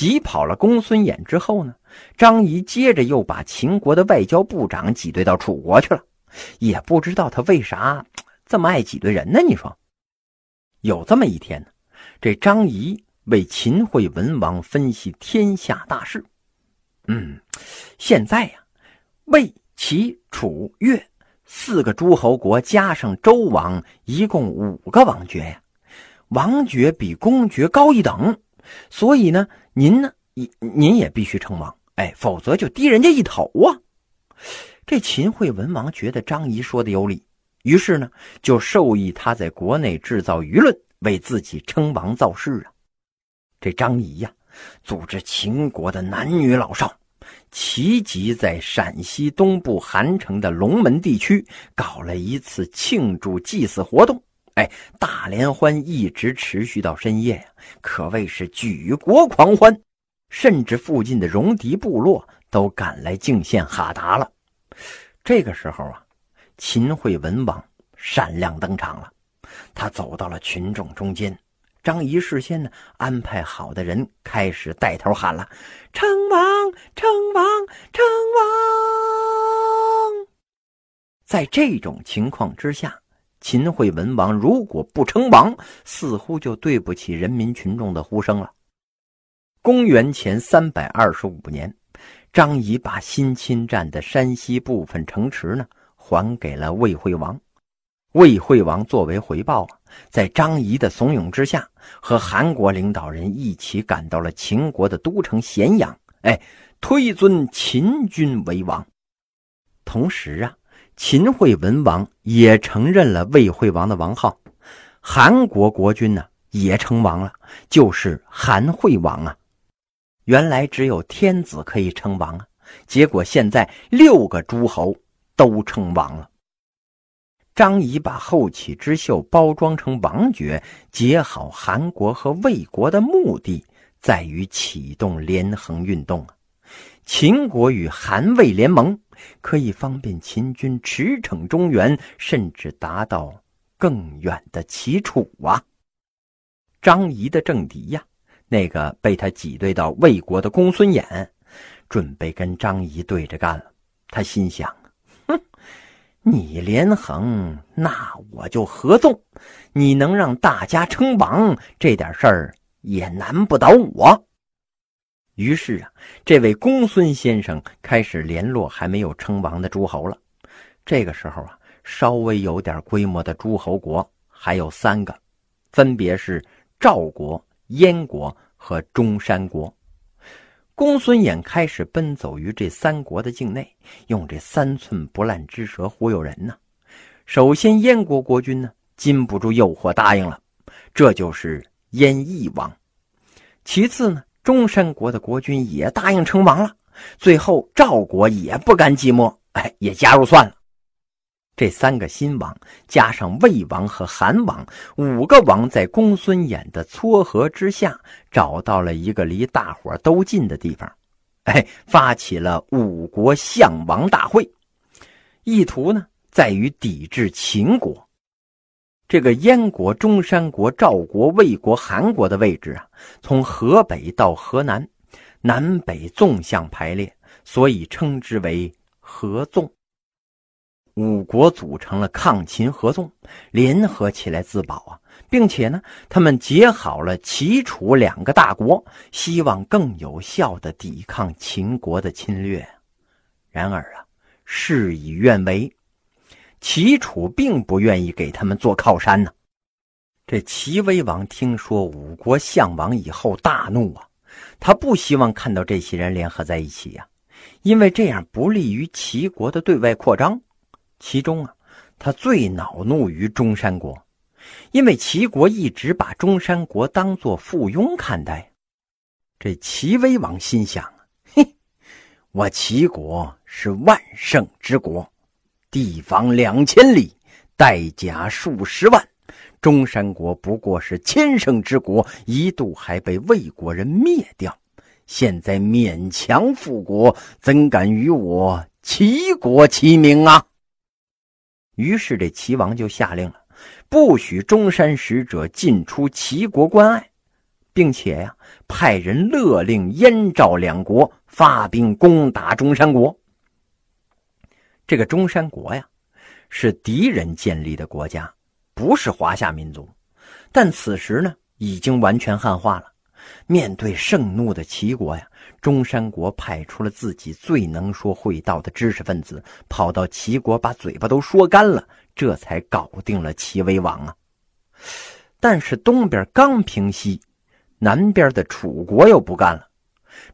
挤跑了公孙衍之后呢，张仪接着又把秦国的外交部长挤兑到楚国去了。也不知道他为啥这么爱挤兑人呢？你说，有这么一天呢，这张仪为秦惠文王分析天下大事。嗯，现在呀，魏、齐、楚、越四个诸侯国加上周王，一共五个王爵呀。王爵比公爵高一等，所以呢，您呢，您您也必须称王，哎，否则就低人家一头啊。这秦惠文王觉得张仪说的有理，于是呢，就授意他在国内制造舆论，为自己称王造势啊。这张仪呀，组织秦国的男女老少，齐集在陕西东部韩城的龙门地区，搞了一次庆祝祭祀活动。哎，大联欢一直持续到深夜呀，可谓是举国狂欢，甚至附近的戎狄部落都赶来敬献哈达了。这个时候啊，秦惠文王闪亮登场了，他走到了群众中间，张仪事先呢安排好的人开始带头喊了：“称王，称王，称王！”在这种情况之下。秦惠文王如果不称王，似乎就对不起人民群众的呼声了。公元前三百二十五年，张仪把新侵占的山西部分城池呢还给了魏惠王。魏惠王作为回报啊，在张仪的怂恿之下，和韩国领导人一起赶到了秦国的都城咸阳，哎，推尊秦军为王。同时啊。秦惠文王也承认了魏惠王的王号，韩国国君呢也称王了，就是韩惠王啊。原来只有天子可以称王啊，结果现在六个诸侯都称王了。张仪把后起之秀包装成王爵，结好韩国和魏国的目的在于启动连横运动啊。秦国与韩魏联盟，可以方便秦军驰骋中原，甚至达到更远的齐楚啊！张仪的政敌呀，那个被他挤兑到魏国的公孙衍，准备跟张仪对着干了。他心想：哼，你连横，那我就合纵。你能让大家称王，这点事儿也难不倒我。于是啊，这位公孙先生开始联络还没有称王的诸侯了。这个时候啊，稍微有点规模的诸侯国还有三个，分别是赵国、燕国和中山国。公孙衍开始奔走于这三国的境内，用这三寸不烂之舌忽悠人呢。首先，燕国国君呢禁不住诱惑，答应了，这就是燕翼王。其次呢。中山国的国君也答应称王了，最后赵国也不甘寂寞，哎，也加入算了。这三个新王加上魏王和韩王，五个王在公孙衍的撮合之下，找到了一个离大伙都近的地方，哎，发起了五国相王大会，意图呢在于抵制秦国。这个燕国、中山国、赵国、魏国、韩国的位置啊，从河北到河南，南北纵向排列，所以称之为合纵。五国组成了抗秦合纵，联合起来自保啊，并且呢，他们结好了齐、楚两个大国，希望更有效的抵抗秦国的侵略。然而啊，事与愿违。齐楚并不愿意给他们做靠山呢。这齐威王听说五国相王以后，大怒啊！他不希望看到这些人联合在一起呀，因为这样不利于齐国的对外扩张。其中啊，他最恼怒于中山国，因为齐国一直把中山国当作附庸看待。这齐威王心想：嘿，我齐国是万圣之国。地方两千里，带甲数十万。中山国不过是千乘之国，一度还被魏国人灭掉。现在勉强复国，怎敢与我齐国齐名啊？于是这齐王就下令了，不许中山使者进出齐国关隘。并且呀，派人勒令燕赵两国发兵攻打中山国。这个中山国呀，是敌人建立的国家，不是华夏民族。但此时呢，已经完全汉化了。面对盛怒的齐国呀，中山国派出了自己最能说会道的知识分子，跑到齐国把嘴巴都说干了，这才搞定了齐威王啊。但是东边刚平息，南边的楚国又不干了。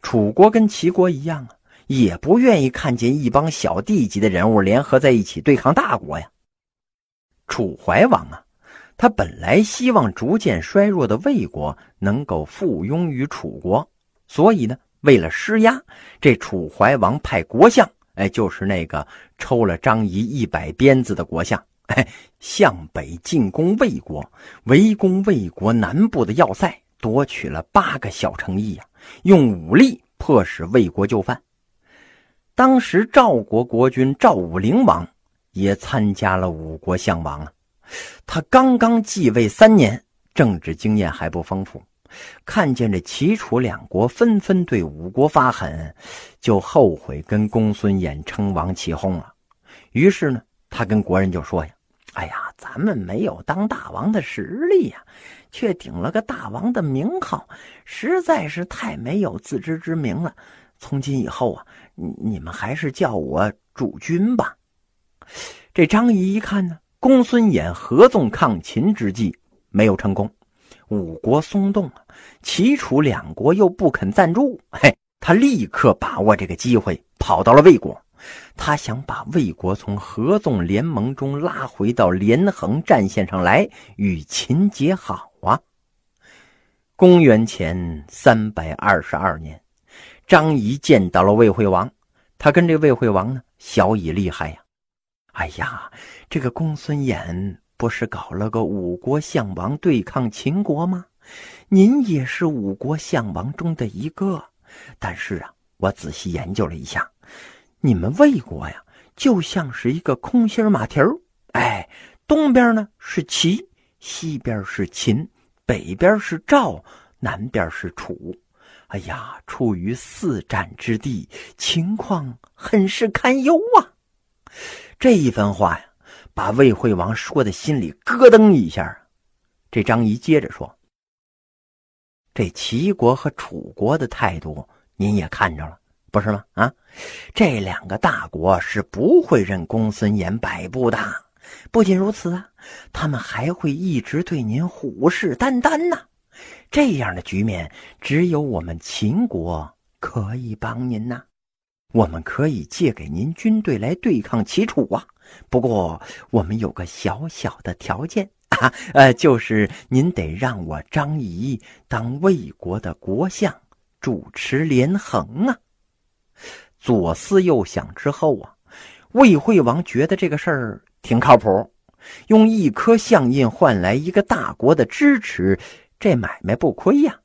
楚国跟齐国一样啊，也不愿意看见一帮小弟级的人物联合在一起对抗大国呀。楚怀王啊。他本来希望逐渐衰弱的魏国能够附庸于楚国，所以呢，为了施压，这楚怀王派国相，哎，就是那个抽了张仪一百鞭子的国相，哎，向北进攻魏国，围攻魏国南部的要塞，夺取了八个小城邑呀，用武力迫使魏国就范。当时赵国国君赵武灵王也参加了五国相王啊。他刚刚继位三年，政治经验还不丰富，看见这齐楚两国纷纷对五国发狠，就后悔跟公孙衍称王起哄了。于是呢，他跟国人就说呀：“哎呀，咱们没有当大王的实力呀，却顶了个大王的名号，实在是太没有自知之明了。从今以后啊，你们还是叫我主君吧。”这张仪一看呢。公孙衍合纵抗秦之计没有成功，五国松动啊，齐楚两国又不肯赞助，嘿，他立刻把握这个机会跑到了魏国，他想把魏国从合纵联盟中拉回到连横战线上来，与秦结好啊。公元前三百二十二年，张仪见到了魏惠王，他跟这魏惠王呢，小以厉害呀。哎呀，这个公孙衍不是搞了个五国相王对抗秦国吗？您也是五国相王中的一个，但是啊，我仔细研究了一下，你们魏国呀，就像是一个空心马蹄儿。哎，东边呢是齐，西边是秦，北边是赵，南边是楚。哎呀，处于四战之地，情况很是堪忧啊。这一番话呀，把魏惠王说的心里咯噔一下。这张仪接着说：“这齐国和楚国的态度，您也看着了，不是吗？啊，这两个大国是不会任公孙衍摆布的。不仅如此啊，他们还会一直对您虎视眈眈呢。这样的局面，只有我们秦国可以帮您呐。”我们可以借给您军队来对抗齐楚啊，不过我们有个小小的条件啊，呃，就是您得让我张仪当魏国的国相，主持连横啊。左思右想之后啊，魏惠王觉得这个事儿挺靠谱，用一颗相印换来一个大国的支持，这买卖不亏呀。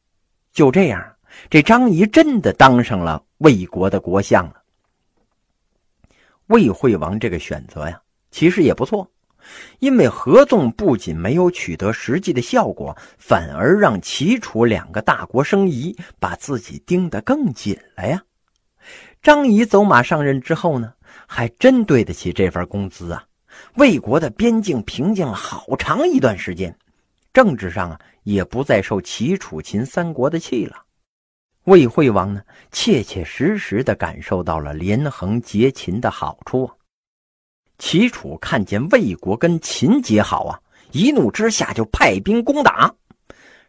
就这样，这张仪真的当上了魏国的国相了。魏惠王这个选择呀，其实也不错，因为合纵不仅没有取得实际的效果，反而让齐楚两个大国生疑，把自己盯得更紧了呀。张仪走马上任之后呢，还真对得起这份工资啊。魏国的边境平静了好长一段时间，政治上啊也不再受齐楚秦三国的气了。魏惠王呢，切切实实的感受到了连横结秦的好处啊！齐楚看见魏国跟秦结好啊，一怒之下就派兵攻打。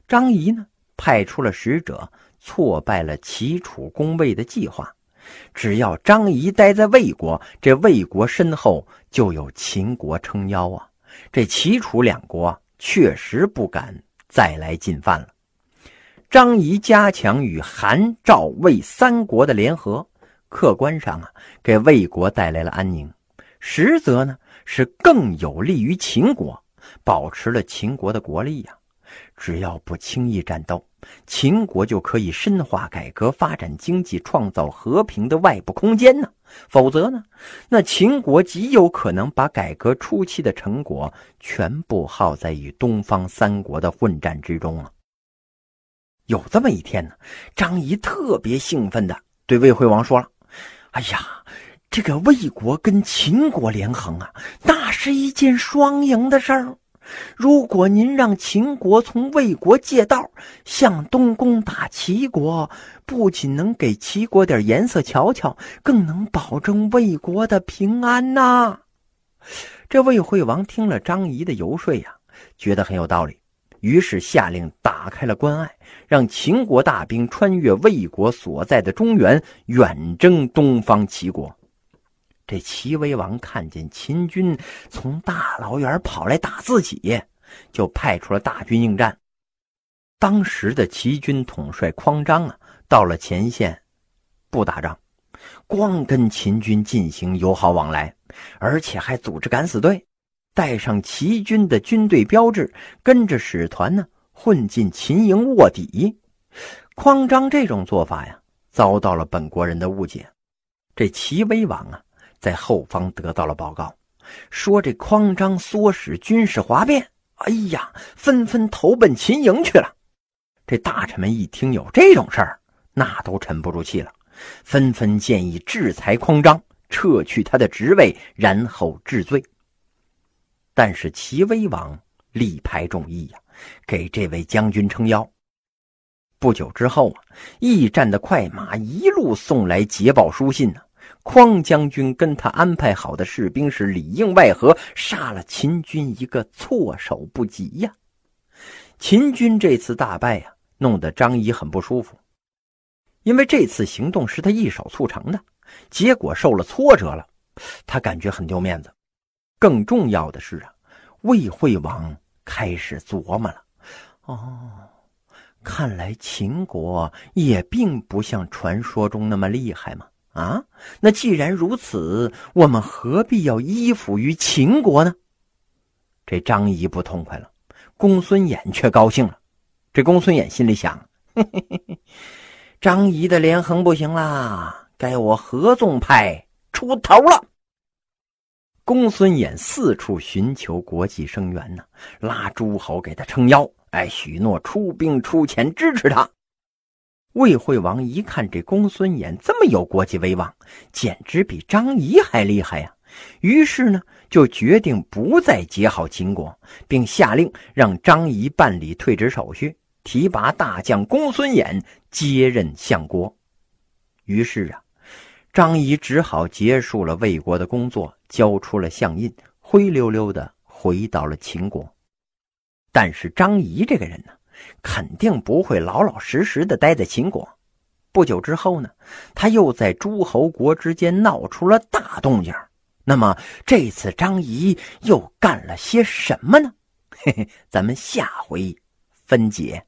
张仪呢，派出了使者，挫败了齐楚攻魏的计划。只要张仪待在魏国，这魏国身后就有秦国撑腰啊！这齐楚两国确实不敢再来进犯了。张仪加强与韩、赵、魏三国的联合，客观上啊，给魏国带来了安宁；实则呢，是更有利于秦国，保持了秦国的国力呀。只要不轻易战斗，秦国就可以深化改革、发展经济、创造和平的外部空间呢。否则呢，那秦国极有可能把改革初期的成果全部耗在与东方三国的混战之中啊。有这么一天呢，张仪特别兴奋的对魏惠王说了：“哎呀，这个魏国跟秦国连横啊，那是一件双赢的事儿。如果您让秦国从魏国借道向东攻打齐国，不仅能给齐国点颜色瞧瞧，更能保证魏国的平安呐。”这魏惠王听了张仪的游说呀，觉得很有道理。于是下令打开了关隘，让秦国大兵穿越魏国所在的中原，远征东方齐国。这齐威王看见秦军从大老远跑来打自己，就派出了大军应战。当时的齐军统帅匡章啊，到了前线，不打仗，光跟秦军进行友好往来，而且还组织敢死队。带上齐军的军队标志，跟着使团呢混进秦营卧底。匡章这种做法呀，遭到了本国人的误解。这齐威王啊，在后方得到了报告，说这匡章唆使军事哗变。哎呀，纷纷投奔秦营去了。这大臣们一听有这种事儿，那都沉不住气了，纷纷建议制裁匡章，撤去他的职位，然后治罪。但是齐威王力排众议呀，给这位将军撑腰。不久之后啊，驿站的快马一路送来捷报书信呢。匡将军跟他安排好的士兵是里应外合，杀了秦军一个措手不及呀。秦军这次大败呀，弄得张仪很不舒服，因为这次行动是他一手促成的，结果受了挫折了，他感觉很丢面子。更重要的是啊，魏惠王开始琢磨了。哦，看来秦国也并不像传说中那么厉害嘛。啊，那既然如此，我们何必要依附于秦国呢？这张仪不痛快了，公孙衍却高兴了。这公孙衍心里想：嘿嘿嘿，张仪的连横不行啦，该我合纵派出头了。公孙衍四处寻求国际声援呢，拉诸侯给他撑腰，哎，许诺出兵出钱支持他。魏惠王一看这公孙衍这么有国际威望，简直比张仪还厉害呀！于是呢，就决定不再结好秦国，并下令让张仪办理退职手续，提拔大将公孙衍接任相国。于是啊。张仪只好结束了魏国的工作，交出了相印，灰溜溜的回到了秦国。但是张仪这个人呢，肯定不会老老实实的待在秦国。不久之后呢，他又在诸侯国之间闹出了大动静。那么这次张仪又干了些什么呢？嘿嘿，咱们下回分解。